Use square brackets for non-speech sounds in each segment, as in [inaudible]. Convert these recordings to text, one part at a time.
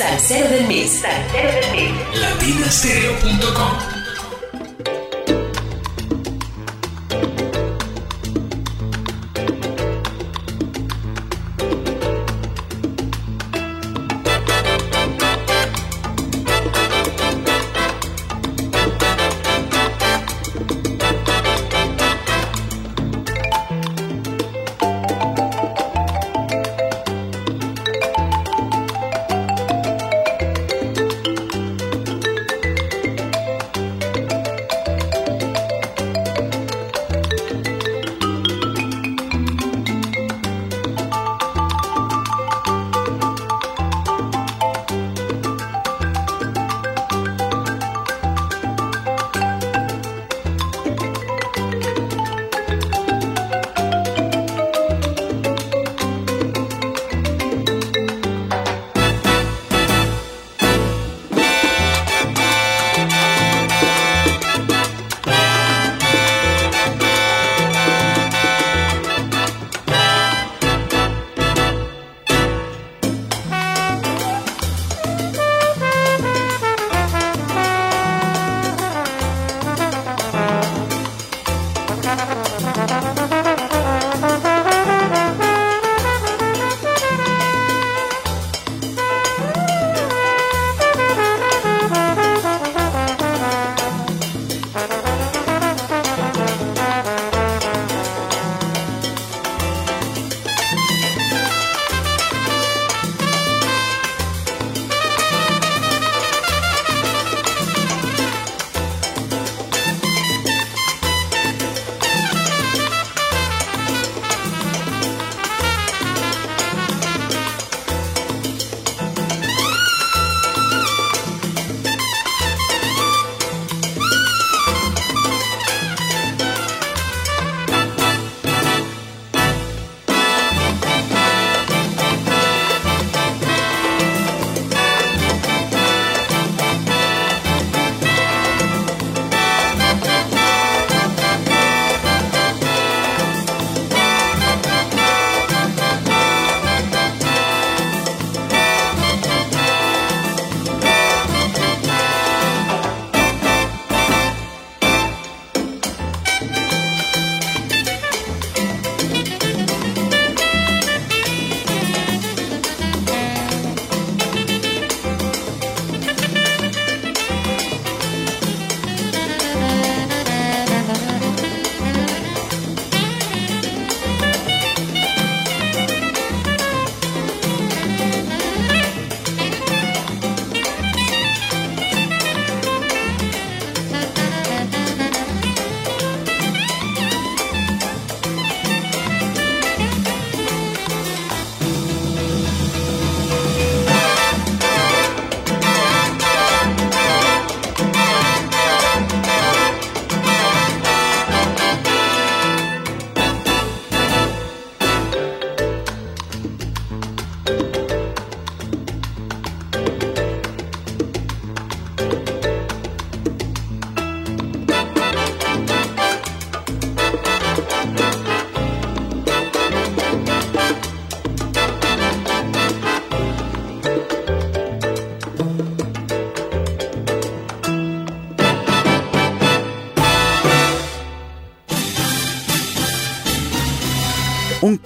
Salsero del mes. Salsero del mes. Latinastereo.com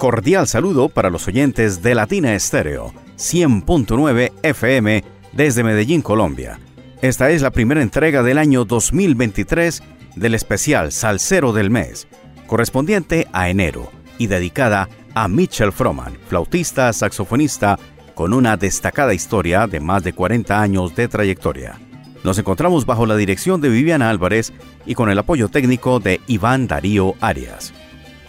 cordial saludo para los oyentes de Latina Estéreo, 100.9 FM desde Medellín, Colombia. Esta es la primera entrega del año 2023 del especial Salsero del Mes, correspondiente a enero y dedicada a Mitchell Froman, flautista, saxofonista, con una destacada historia de más de 40 años de trayectoria. Nos encontramos bajo la dirección de Viviana Álvarez y con el apoyo técnico de Iván Darío Arias.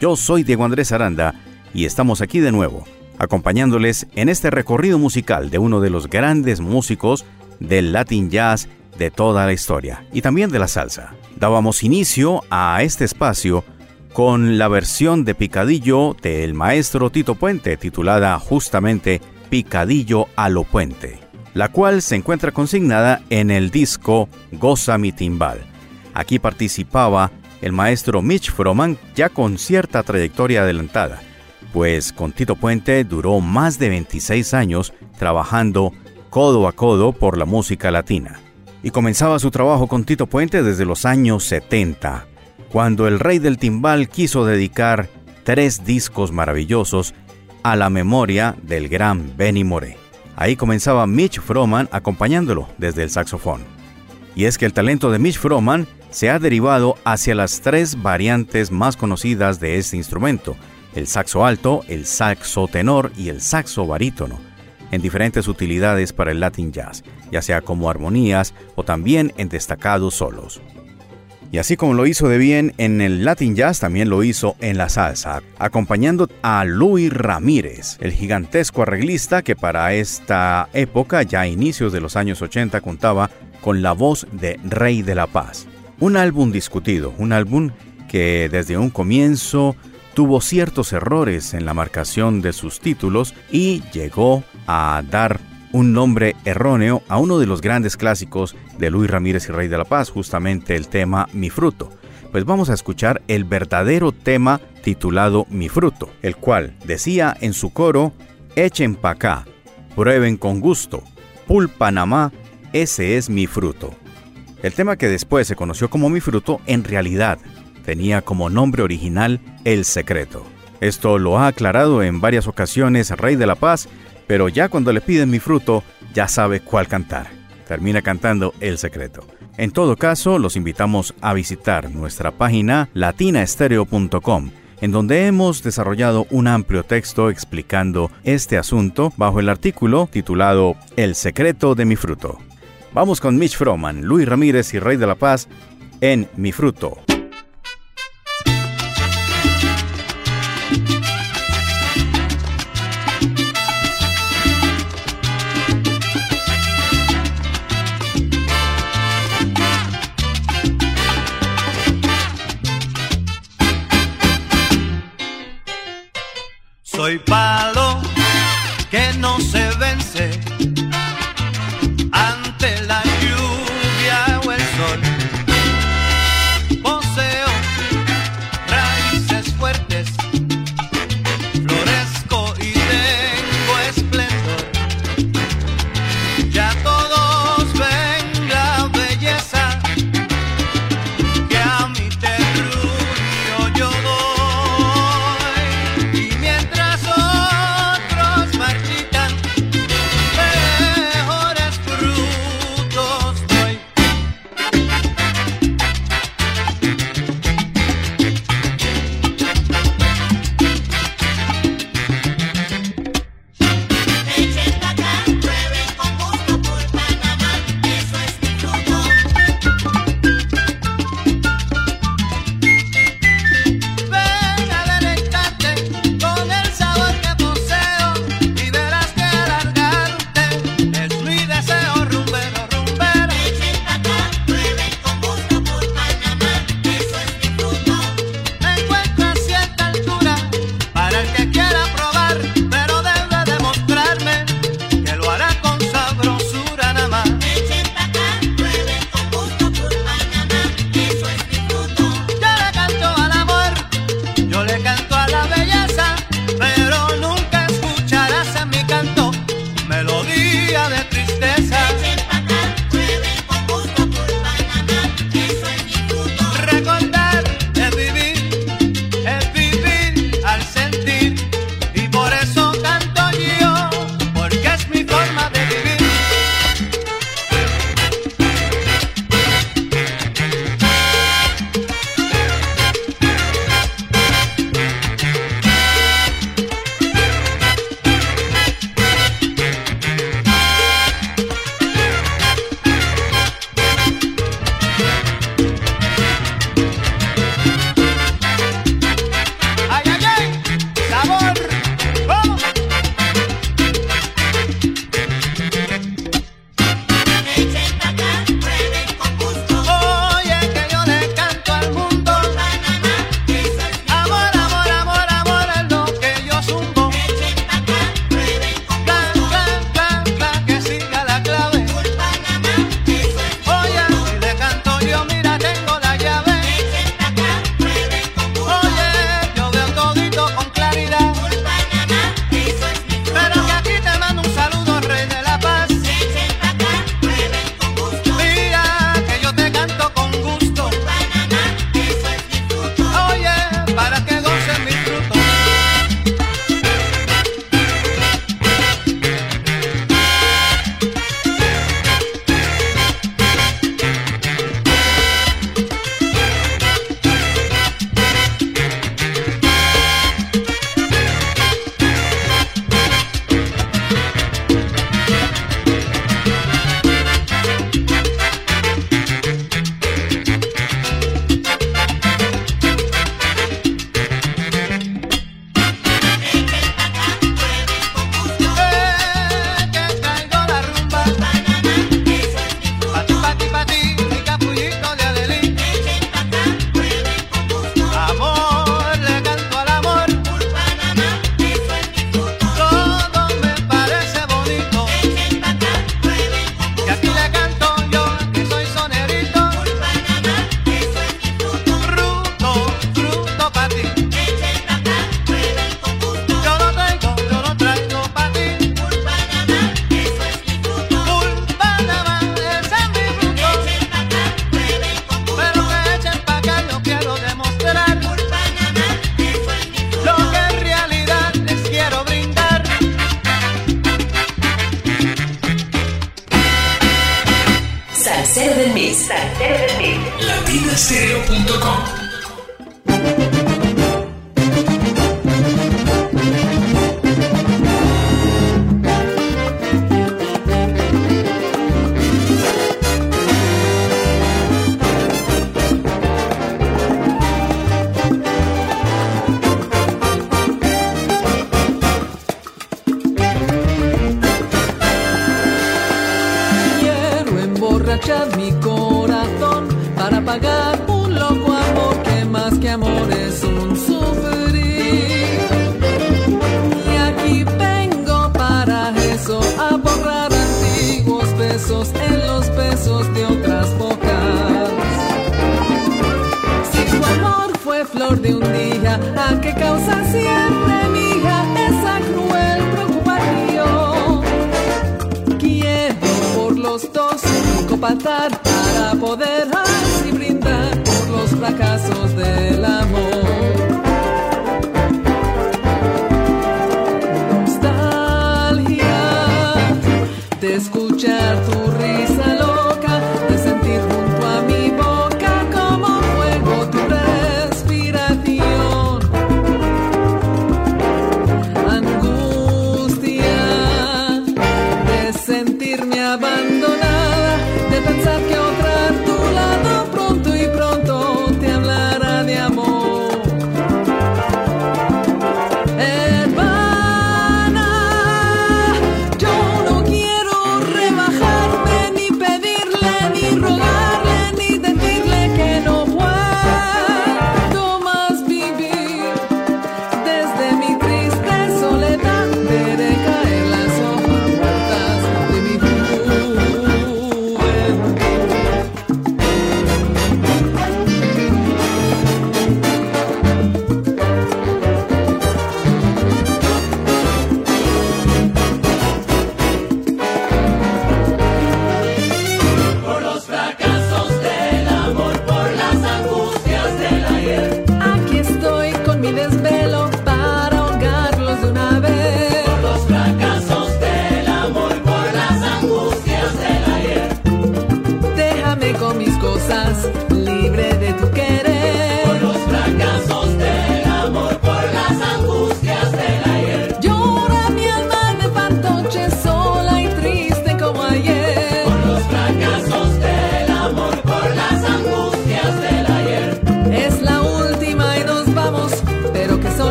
Yo soy Diego Andrés Aranda y estamos aquí de nuevo, acompañándoles en este recorrido musical de uno de los grandes músicos del Latin Jazz de toda la historia y también de la salsa. Dábamos inicio a este espacio con la versión de Picadillo del maestro Tito Puente titulada justamente Picadillo a lo Puente, la cual se encuentra consignada en el disco Goza mi timbal. Aquí participaba el maestro Mitch Froman ya con cierta trayectoria adelantada, pues con Tito Puente duró más de 26 años trabajando codo a codo por la música latina. Y comenzaba su trabajo con Tito Puente desde los años 70, cuando el rey del timbal quiso dedicar tres discos maravillosos a la memoria del gran Benny Moré. Ahí comenzaba Mitch Froman acompañándolo desde el saxofón. Y es que el talento de Mitch Froman se ha derivado hacia las tres variantes más conocidas de este instrumento, el saxo alto, el saxo tenor y el saxo barítono, en diferentes utilidades para el Latin Jazz, ya sea como armonías o también en destacados solos. Y así como lo hizo de bien en el Latin Jazz, también lo hizo en la salsa, acompañando a Luis Ramírez, el gigantesco arreglista que para esta época, ya a inicios de los años 80, contaba con la voz de Rey de la Paz. Un álbum discutido, un álbum que desde un comienzo tuvo ciertos errores en la marcación de sus títulos y llegó a dar un nombre erróneo a uno de los grandes clásicos de Luis Ramírez y Rey de la Paz, justamente el tema Mi Fruto. Pues vamos a escuchar el verdadero tema titulado Mi Fruto, el cual decía en su coro, Echen pa' acá, prueben con gusto, pulpa namá, ese es mi fruto. El tema que después se conoció como Mi Fruto en realidad tenía como nombre original El Secreto. Esto lo ha aclarado en varias ocasiones Rey de la Paz pero ya cuando le piden mi fruto, ya sabe cuál cantar. Termina cantando El Secreto. En todo caso, los invitamos a visitar nuestra página latinaestereo.com, en donde hemos desarrollado un amplio texto explicando este asunto bajo el artículo titulado El secreto de mi fruto. Vamos con Mitch Froman, Luis Ramírez y Rey de la Paz en Mi Fruto.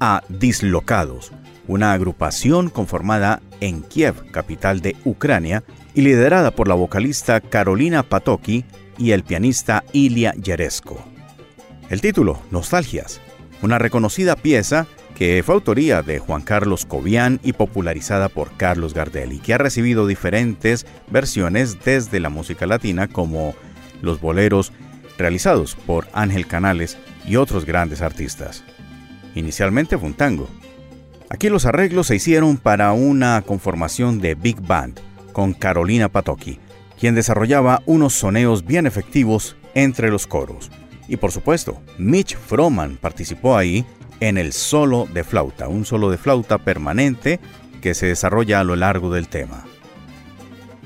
A Dislocados, una agrupación conformada en Kiev, capital de Ucrania, y liderada por la vocalista Carolina Patoki y el pianista Ilya Yeresko. El título, Nostalgias, una reconocida pieza que fue autoría de Juan Carlos Cobian y popularizada por Carlos Gardel y que ha recibido diferentes versiones desde la música latina como los boleros realizados por Ángel Canales y otros grandes artistas. Inicialmente fue un tango. Aquí los arreglos se hicieron para una conformación de Big Band con Carolina Patoki, quien desarrollaba unos soneos bien efectivos entre los coros. Y por supuesto, Mitch Froman participó ahí en el solo de flauta, un solo de flauta permanente que se desarrolla a lo largo del tema.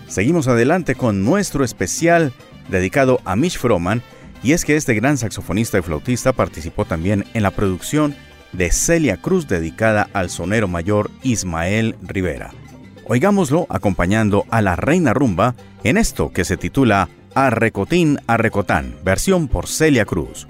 Seguimos adelante con nuestro especial dedicado a Mitch Froman, y es que este gran saxofonista y flautista participó también en la producción de Celia Cruz dedicada al sonero mayor Ismael Rivera. Oigámoslo acompañando a la Reina Rumba en esto que se titula Arrecotín Arrecotán, versión por Celia Cruz.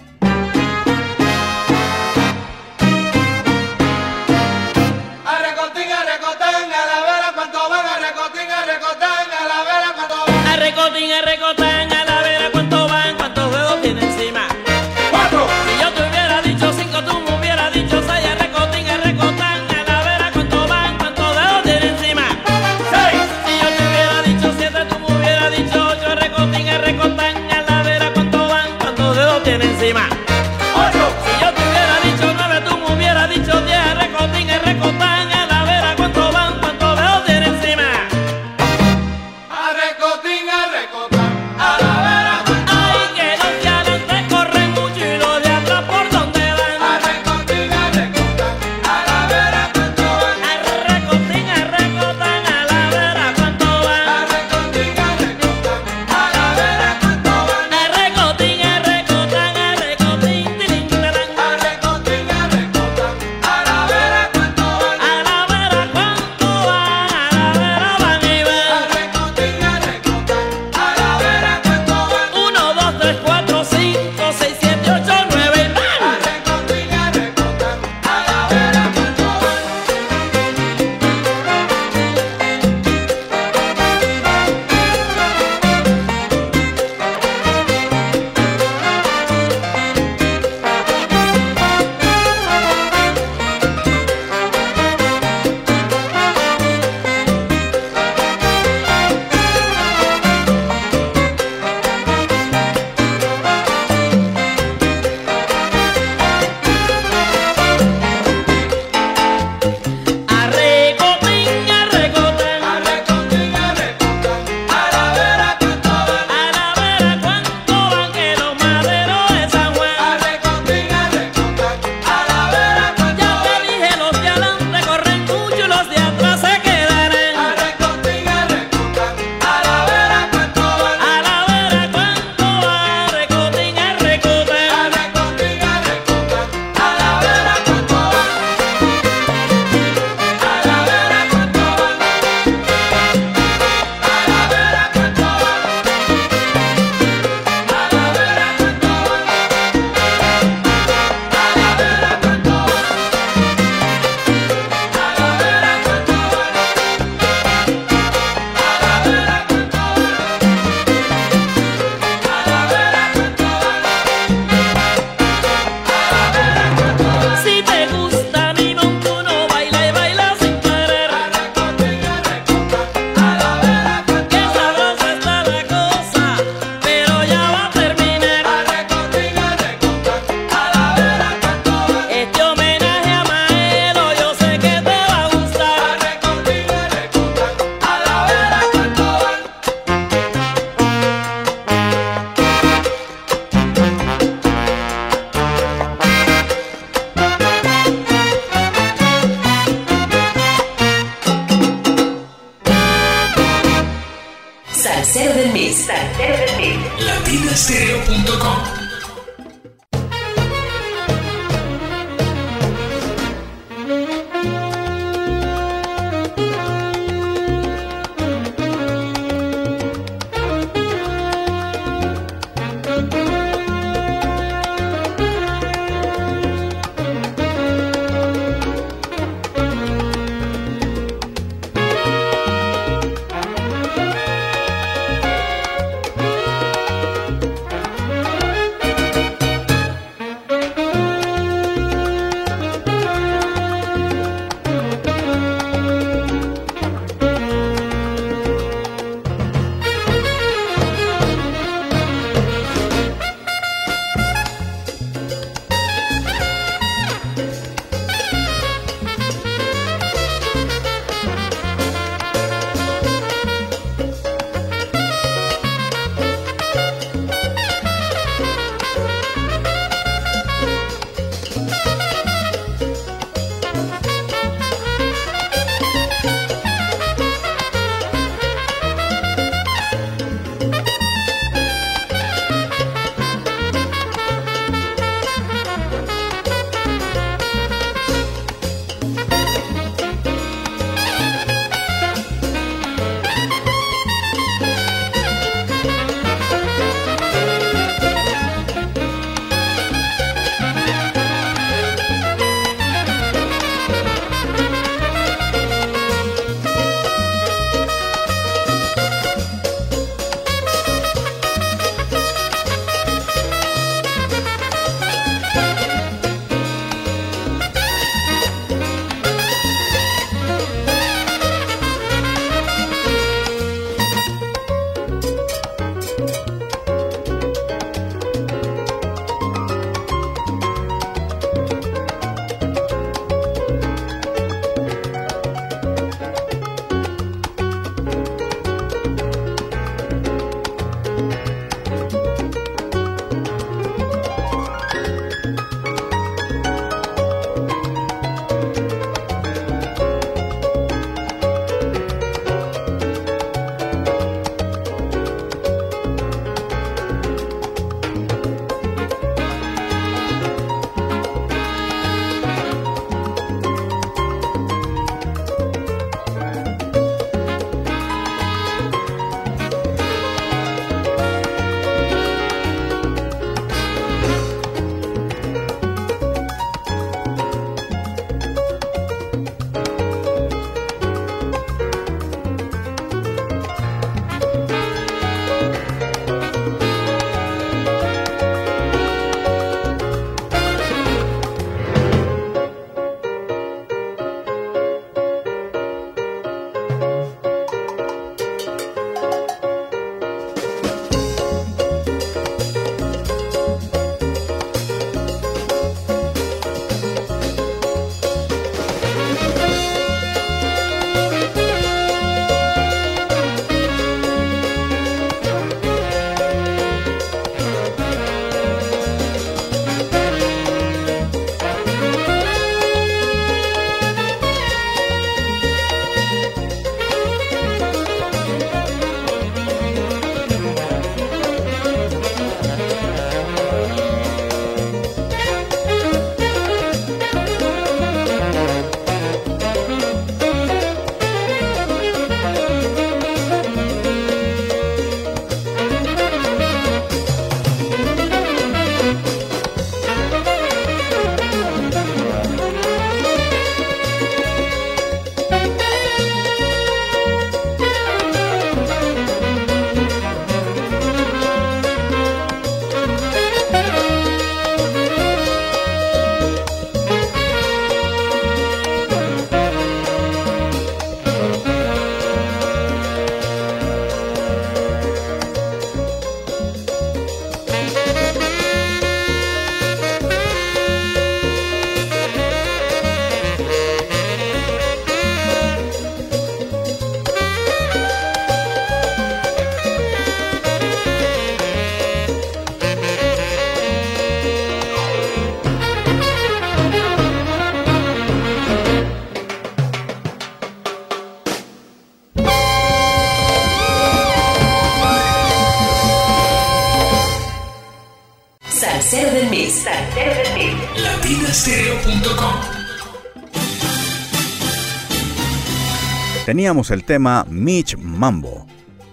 Teníamos el tema Mitch Mambo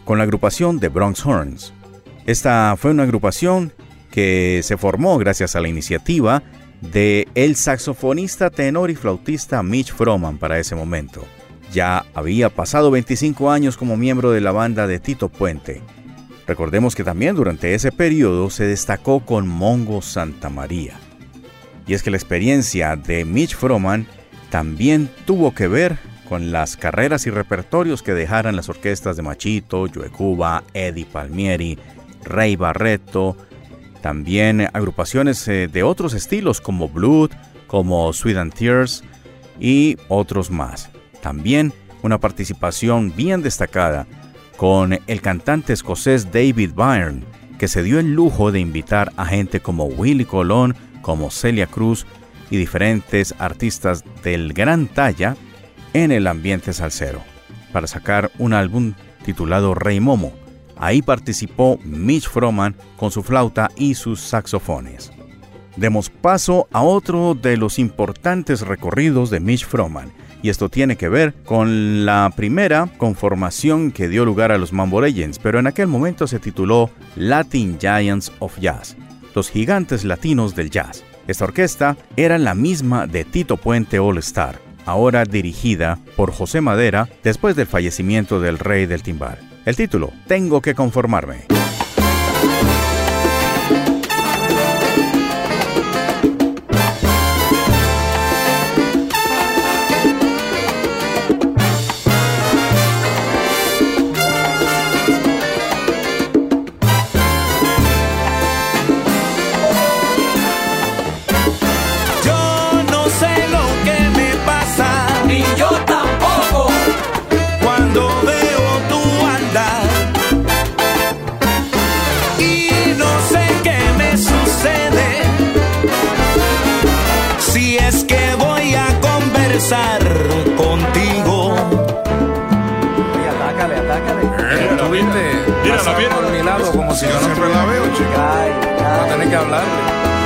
con la agrupación de Bronx Horns. Esta fue una agrupación que se formó gracias a la iniciativa de el saxofonista, tenor y flautista Mitch Froman para ese momento. Ya había pasado 25 años como miembro de la banda de Tito Puente. Recordemos que también durante ese periodo se destacó con Mongo Santa María. Y es que la experiencia de Mitch Froman también tuvo que ver con las carreras y repertorios que dejaran las orquestas de Machito, Joe Cuba, Eddie Palmieri, Rey Barreto, también agrupaciones eh, de otros estilos como Blood, como Sweet and Tears y otros más. También una participación bien destacada con el cantante escocés David Byrne, que se dio el lujo de invitar a gente como Willie Colón, como Celia Cruz y diferentes artistas del gran talla en el ambiente salsero, para sacar un álbum titulado Rey Momo. Ahí participó Mitch Froman con su flauta y sus saxofones. Demos paso a otro de los importantes recorridos de Mitch Froman, y esto tiene que ver con la primera conformación que dio lugar a los Mambo Legends, pero en aquel momento se tituló Latin Giants of Jazz, los gigantes latinos del jazz. Esta orquesta era la misma de Tito Puente All Star, ahora dirigida por José Madera después del fallecimiento del rey del timbal. El título, Tengo que conformarme. Cuando veo tu andar y no sé qué me sucede si es que voy a conversar contigo. Atácale, atácale. ¿Tú viste? Mira, Pasar la vi- por mi lado como si yo no siempre la veo, Va a tener que hablarle.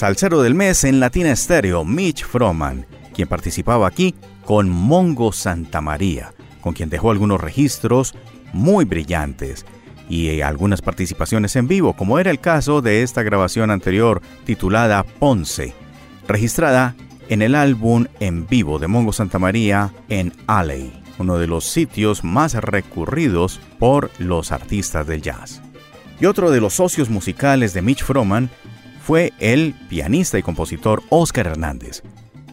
Salsero del mes en Latina Estéreo, Mitch Froman, quien participaba aquí con Mongo Santa María, con quien dejó algunos registros muy brillantes y algunas participaciones en vivo, como era el caso de esta grabación anterior titulada Ponce, registrada en el álbum en vivo de Mongo Santa María en Alley, uno de los sitios más recurridos por los artistas del jazz. Y otro de los socios musicales de Mitch Froman fue el pianista y compositor Oscar Hernández,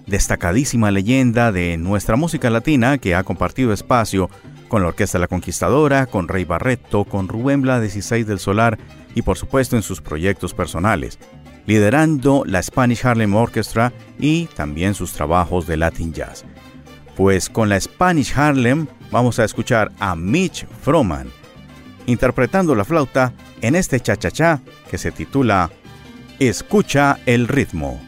destacadísima leyenda de nuestra música latina que ha compartido espacio con la Orquesta La Conquistadora, con Rey Barreto, con Rubén Bla 16 del Solar y por supuesto en sus proyectos personales, liderando la Spanish Harlem Orchestra y también sus trabajos de Latin Jazz. Pues con la Spanish Harlem vamos a escuchar a Mitch Froman interpretando la flauta en este cha-cha-cha que se titula Escucha el ritmo.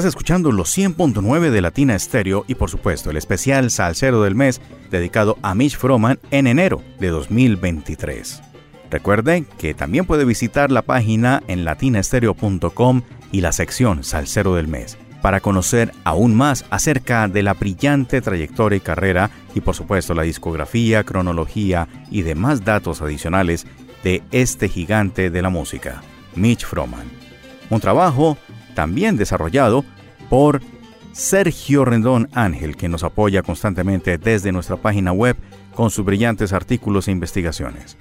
Estás escuchando los 100.9 de Latina Estéreo y por supuesto el especial Salsero del mes dedicado a Mitch Froman en enero de 2023. Recuerde que también puede visitar la página en latinaestereo.com y la sección Salsero del mes para conocer aún más acerca de la brillante trayectoria y carrera y por supuesto la discografía, cronología y demás datos adicionales de este gigante de la música, Mitch Froman. Un trabajo también desarrollado por Sergio Rendón Ángel, que nos apoya constantemente desde nuestra página web con sus brillantes artículos e investigaciones.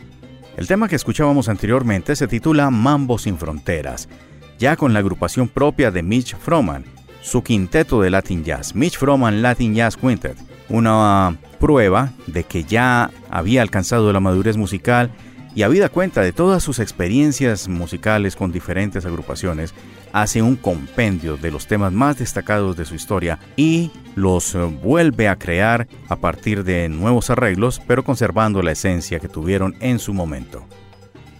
El tema que escuchábamos anteriormente se titula Mambo sin Fronteras, ya con la agrupación propia de Mitch Froman, su quinteto de Latin Jazz, Mitch Froman Latin Jazz Quintet, una prueba de que ya había alcanzado la madurez musical y habida cuenta de todas sus experiencias musicales con diferentes agrupaciones, hace un compendio de los temas más destacados de su historia y los eh, vuelve a crear a partir de nuevos arreglos, pero conservando la esencia que tuvieron en su momento.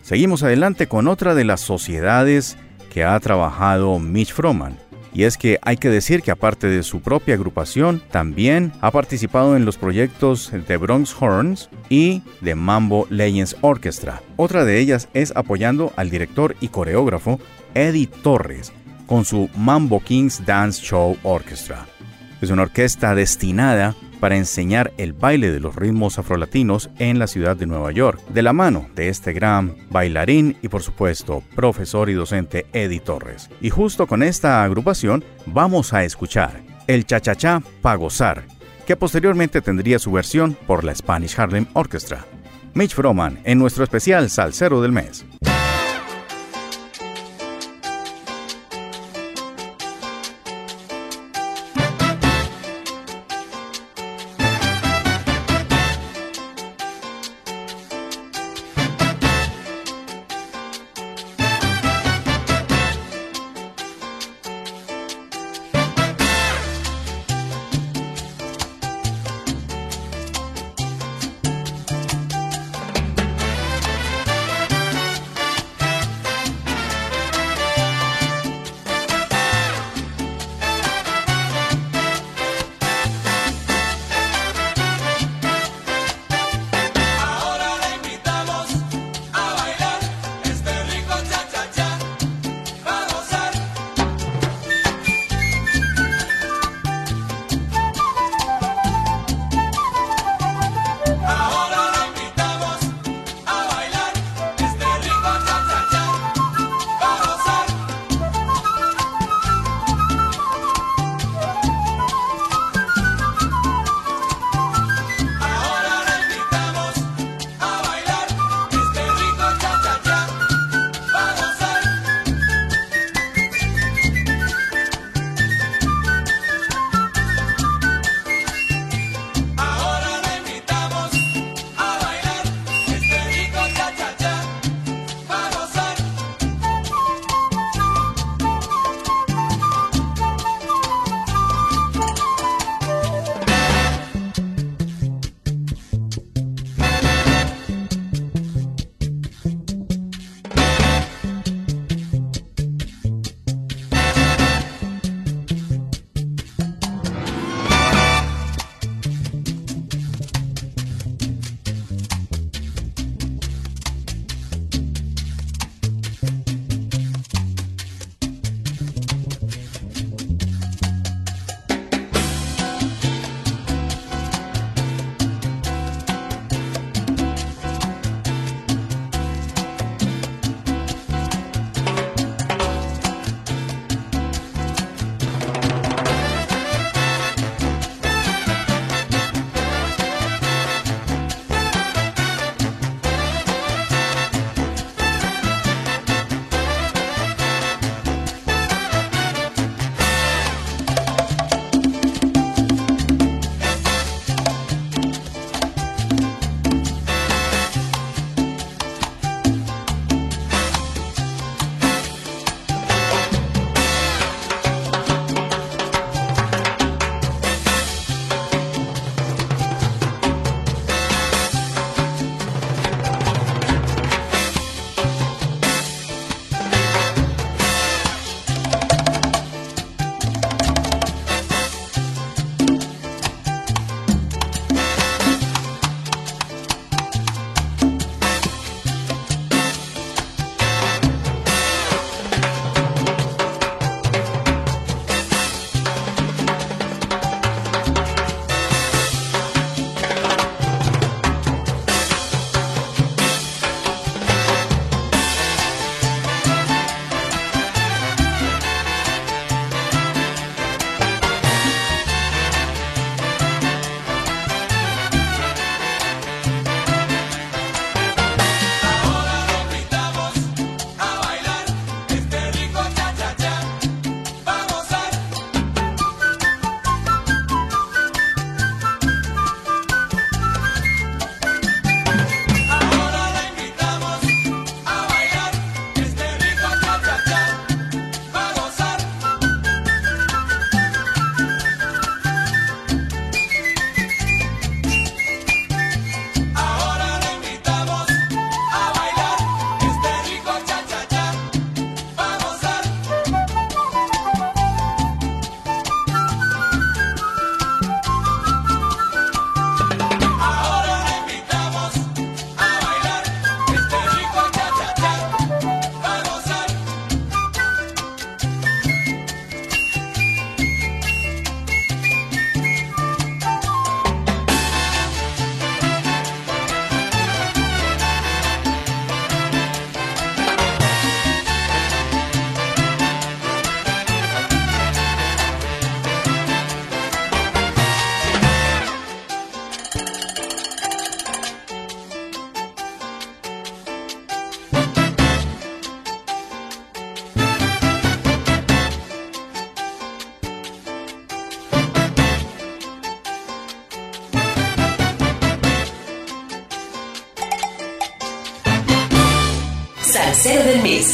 Seguimos adelante con otra de las sociedades que ha trabajado Mitch Froman, y es que hay que decir que aparte de su propia agrupación, también ha participado en los proyectos de Bronx Horns y de Mambo Legends Orchestra. Otra de ellas es apoyando al director y coreógrafo Eddie Torres con su Mambo Kings Dance Show Orchestra. Es una orquesta destinada para enseñar el baile de los ritmos afrolatinos en la ciudad de Nueva York, de la mano de este gran bailarín y por supuesto profesor y docente Eddie Torres. Y justo con esta agrupación vamos a escuchar el Cha-Cha-Cha Pa' Gozar, que posteriormente tendría su versión por la Spanish Harlem Orchestra. Mitch Froman en nuestro especial Salsero del Mes.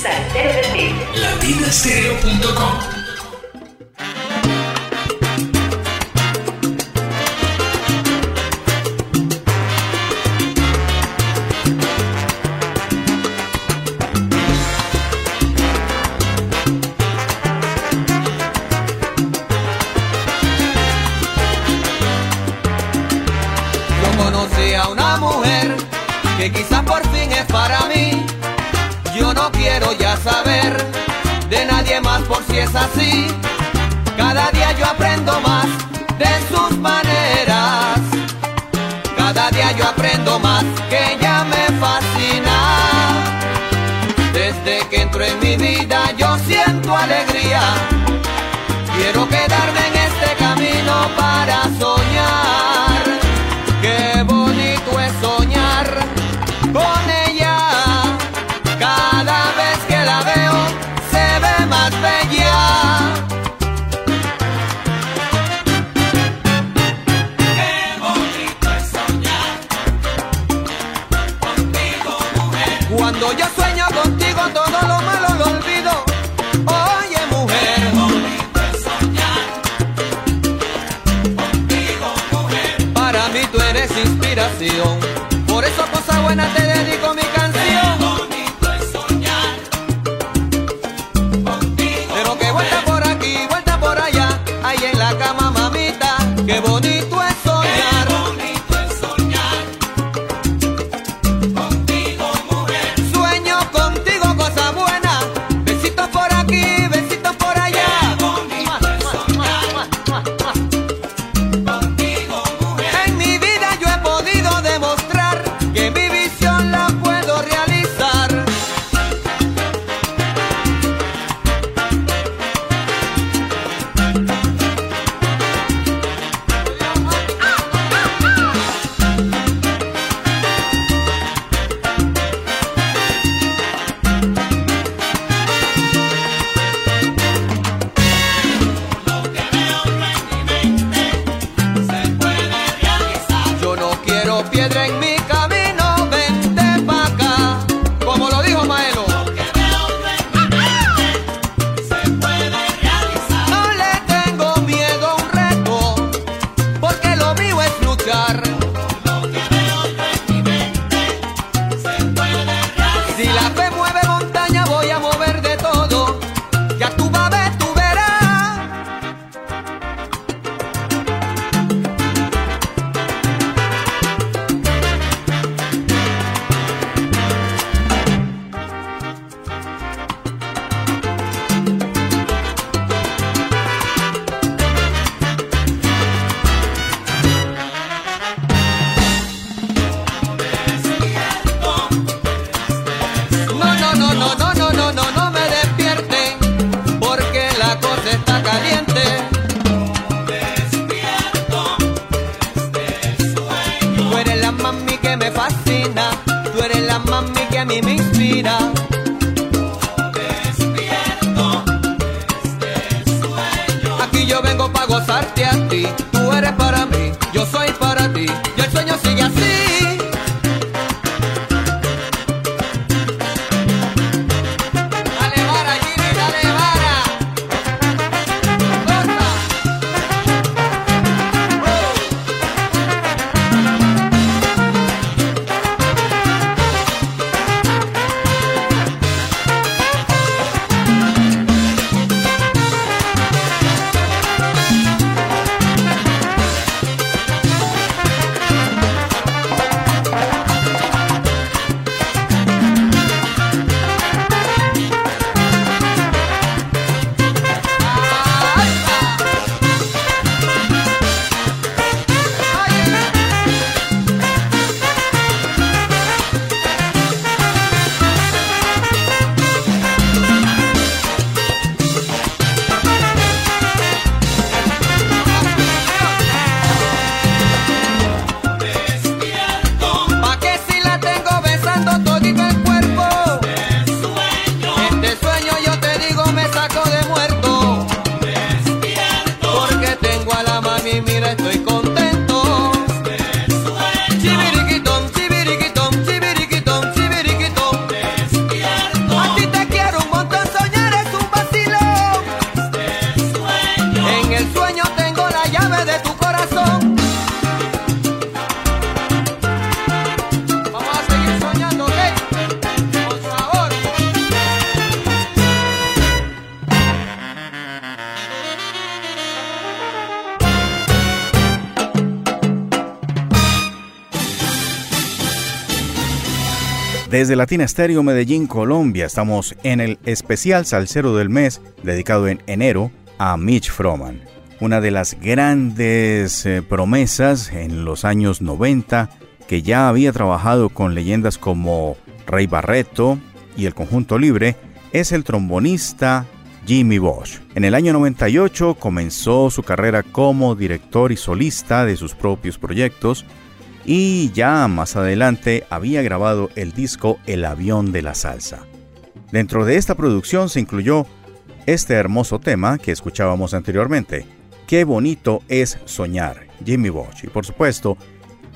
salterolatinastereo.com Desde Latina Estéreo Medellín, Colombia, estamos en el especial Salcero del Mes, dedicado en enero a Mitch Froman, una de las grandes eh, promesas en los años 90 que ya había trabajado con leyendas como Rey Barreto y el Conjunto Libre, es el trombonista Jimmy Bosch. En el año 98 comenzó su carrera como director y solista de sus propios proyectos y ya más adelante había grabado el disco El avión de la salsa. Dentro de esta producción se incluyó este hermoso tema que escuchábamos anteriormente, Qué bonito es soñar, Jimmy Bosch. Y por supuesto,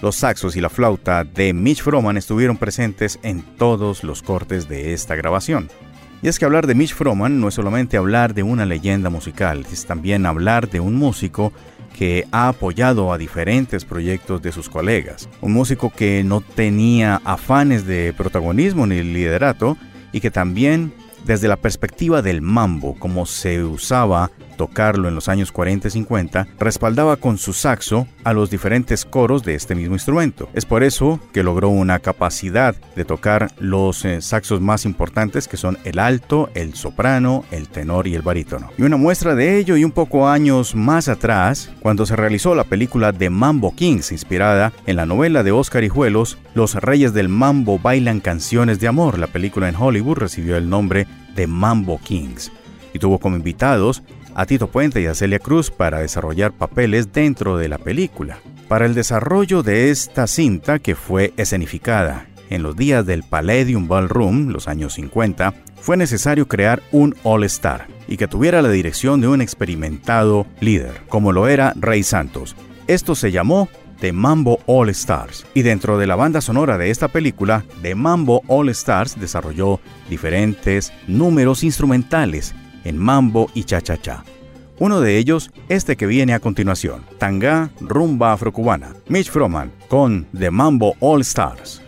los saxos y la flauta de Mitch Froman estuvieron presentes en todos los cortes de esta grabación. Y es que hablar de Mitch Froman no es solamente hablar de una leyenda musical, es también hablar de un músico que ha apoyado a diferentes proyectos de sus colegas. Un músico que no tenía afanes de protagonismo ni liderato y que también desde la perspectiva del mambo, como se usaba tocarlo en los años 40 y 50, respaldaba con su saxo a los diferentes coros de este mismo instrumento. Es por eso que logró una capacidad de tocar los eh, saxos más importantes que son el alto, el soprano, el tenor y el barítono. Y una muestra de ello y un poco años más atrás, cuando se realizó la película The Mambo Kings, inspirada en la novela de Oscar Hijuelos, Los Reyes del Mambo bailan canciones de amor. La película en Hollywood recibió el nombre de Mambo Kings y tuvo como invitados a Tito Puente y a Celia Cruz para desarrollar papeles dentro de la película. Para el desarrollo de esta cinta, que fue escenificada en los días del Palladium Ballroom, los años 50, fue necesario crear un All-Star y que tuviera la dirección de un experimentado líder, como lo era Rey Santos. Esto se llamó The Mambo All Stars. Y dentro de la banda sonora de esta película, The Mambo All Stars desarrolló diferentes números instrumentales en mambo y cha-cha-cha. Uno de ellos, este que viene a continuación, Tanga Rumba Afrocubana, Mitch Froman con The Mambo All Stars.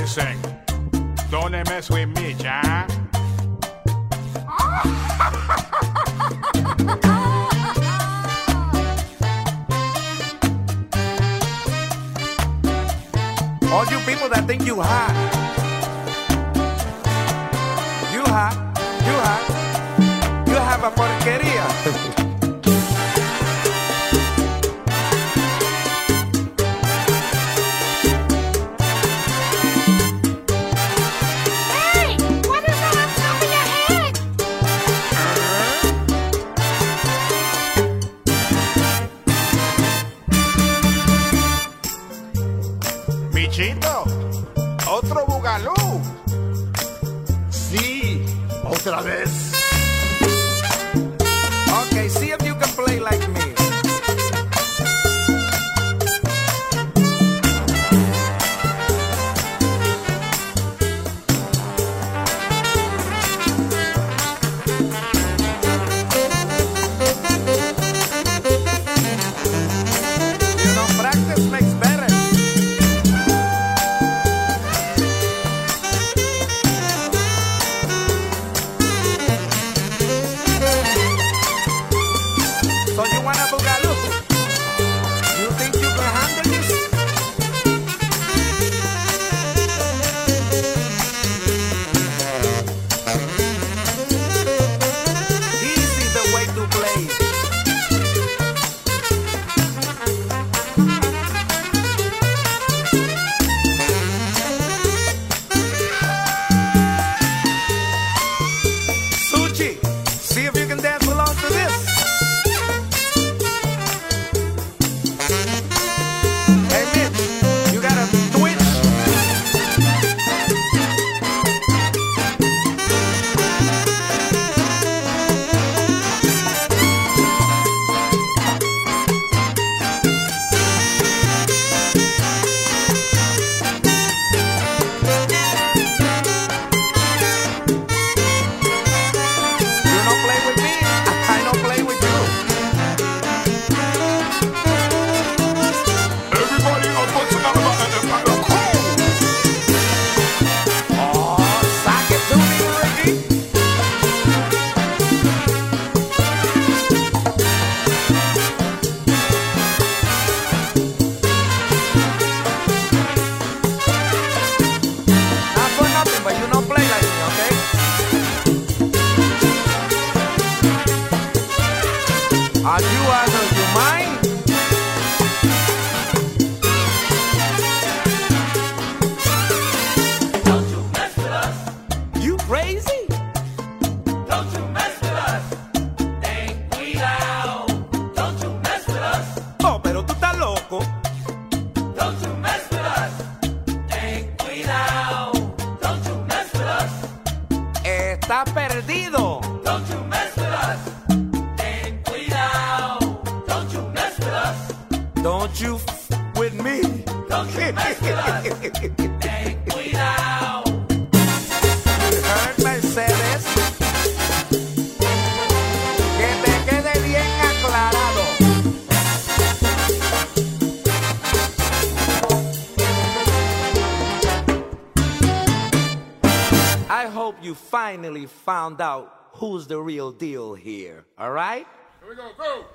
listen. Don't mess with me, John. All you people that think you hot. You hot. You hot. You have a porqueria. [laughs] found out who's the real deal here. All right? Here we go, go.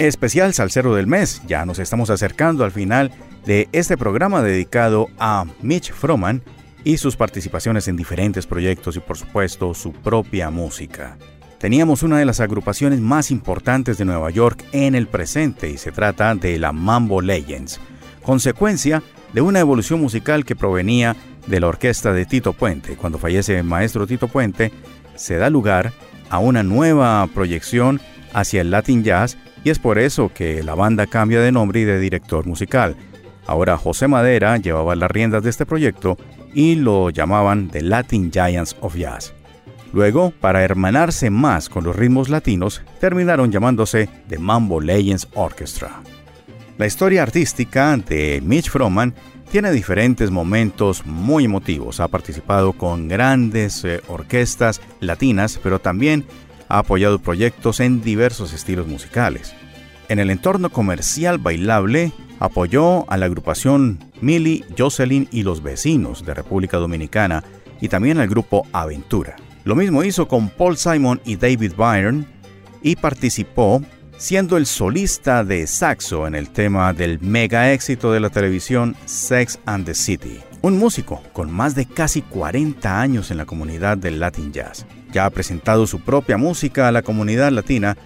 Especial Salsero del Mes. Ya nos estamos acercando al final de este programa dedicado a Mitch Froman y sus participaciones en diferentes proyectos y por supuesto su propia música. Teníamos una de las agrupaciones más importantes de Nueva York en el presente y se trata de la Mambo Legends, consecuencia de una evolución musical que provenía de la orquesta de Tito Puente. Cuando fallece el maestro Tito Puente, se da lugar a una nueva proyección hacia el Latin Jazz y es por eso que la banda cambia de nombre y de director musical. Ahora José Madera llevaba las riendas de este proyecto y lo llamaban The Latin Giants of Jazz. Luego, para hermanarse más con los ritmos latinos, terminaron llamándose The Mambo Legends Orchestra. La historia artística de Mitch Froman tiene diferentes momentos muy emotivos. Ha participado con grandes eh, orquestas latinas, pero también ha apoyado proyectos en diversos estilos musicales. En el entorno comercial bailable, apoyó a la agrupación Millie, Jocelyn y los vecinos de República Dominicana y también al grupo Aventura. Lo mismo hizo con Paul Simon y David Byrne y participó siendo el solista de saxo en el tema del mega éxito de la televisión Sex and the City. Un músico con más de casi 40 años en la comunidad del Latin Jazz. Ya ha presentado su propia música a la comunidad latina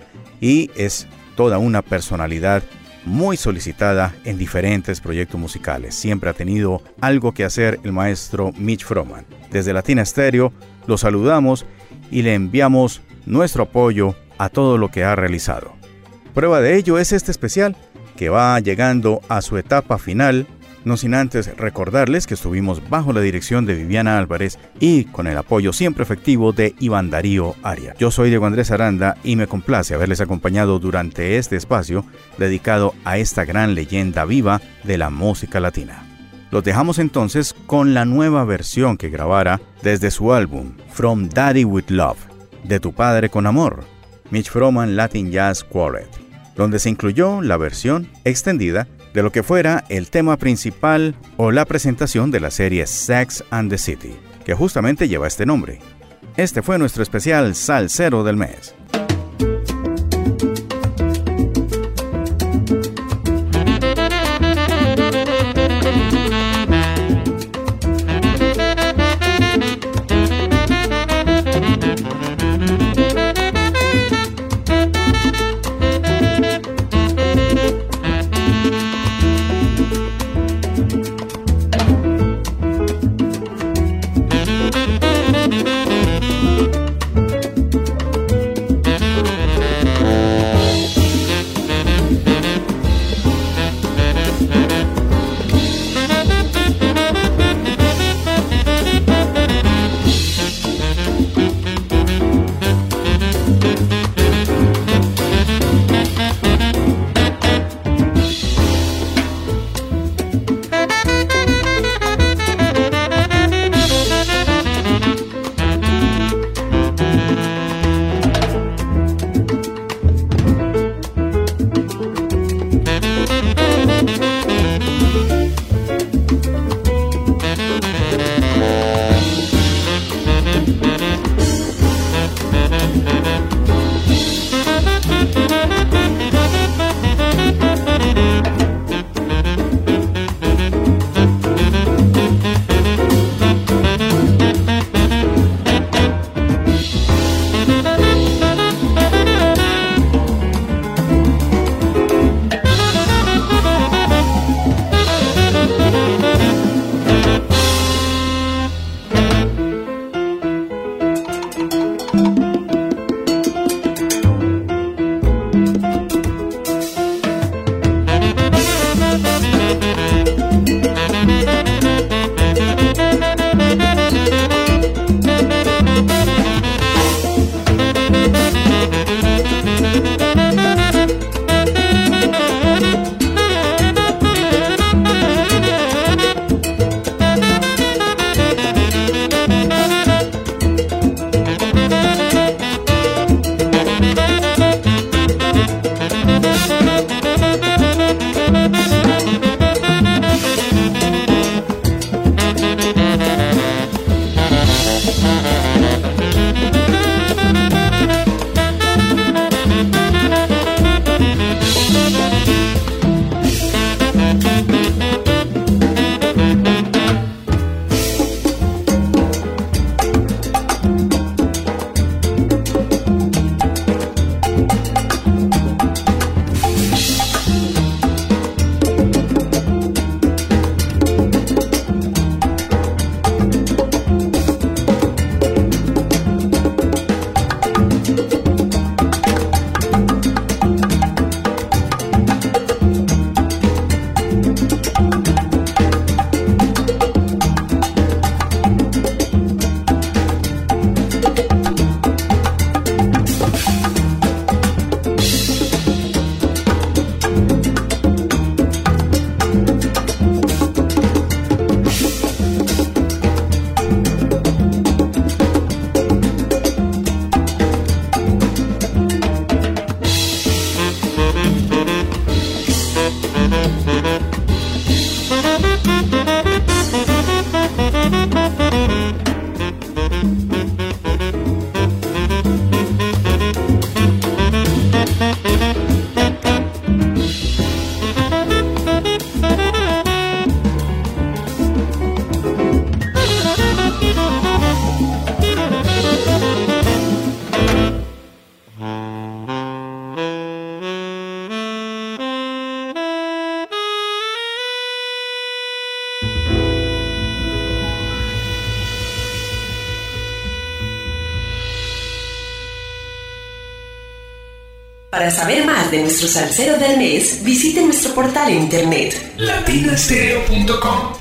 y es toda una personalidad muy solicitada en diferentes proyectos musicales. Siempre ha tenido algo que hacer el maestro Mitch Froman. Desde Latina Stereo lo saludamos y le enviamos nuestro apoyo a todo lo que ha realizado. Prueba de ello es este especial que va llegando a su etapa final, no sin antes recordarles que estuvimos bajo la dirección de Viviana Álvarez y con el apoyo siempre efectivo de Iván Darío Aria. Yo soy Diego Andrés Aranda y me complace haberles acompañado durante este espacio dedicado a esta gran leyenda viva de la música latina. Los dejamos entonces con la nueva versión que grabara desde su álbum From Daddy with Love, de tu padre con amor, Mitch Froman Latin Jazz Quartet, donde se incluyó la versión extendida de lo que fuera el tema principal o la presentación de la serie Sex and the City, que justamente lleva este nombre. Este fue nuestro especial Salsero del mes. Para saber más de nuestro salsero del mes, visite nuestro portal en internet latinastereo.com.